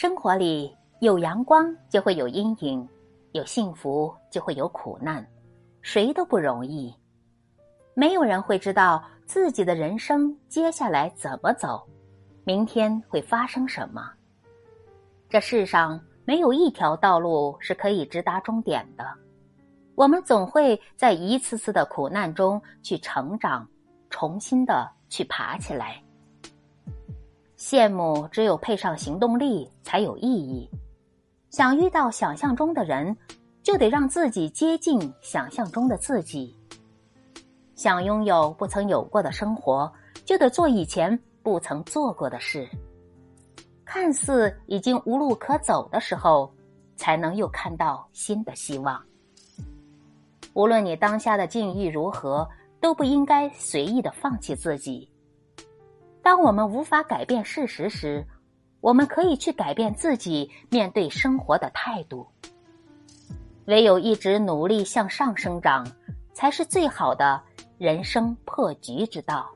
生活里有阳光就会有阴影，有幸福就会有苦难，谁都不容易。没有人会知道自己的人生接下来怎么走，明天会发生什么。这世上没有一条道路是可以直达终点的，我们总会在一次次的苦难中去成长，重新的去爬起来。羡慕只有配上行动力才有意义。想遇到想象中的人，就得让自己接近想象中的自己。想拥有不曾有过的生活，就得做以前不曾做过的事。看似已经无路可走的时候，才能又看到新的希望。无论你当下的境遇如何，都不应该随意的放弃自己。当我们无法改变事实时，我们可以去改变自己面对生活的态度。唯有一直努力向上生长，才是最好的人生破局之道。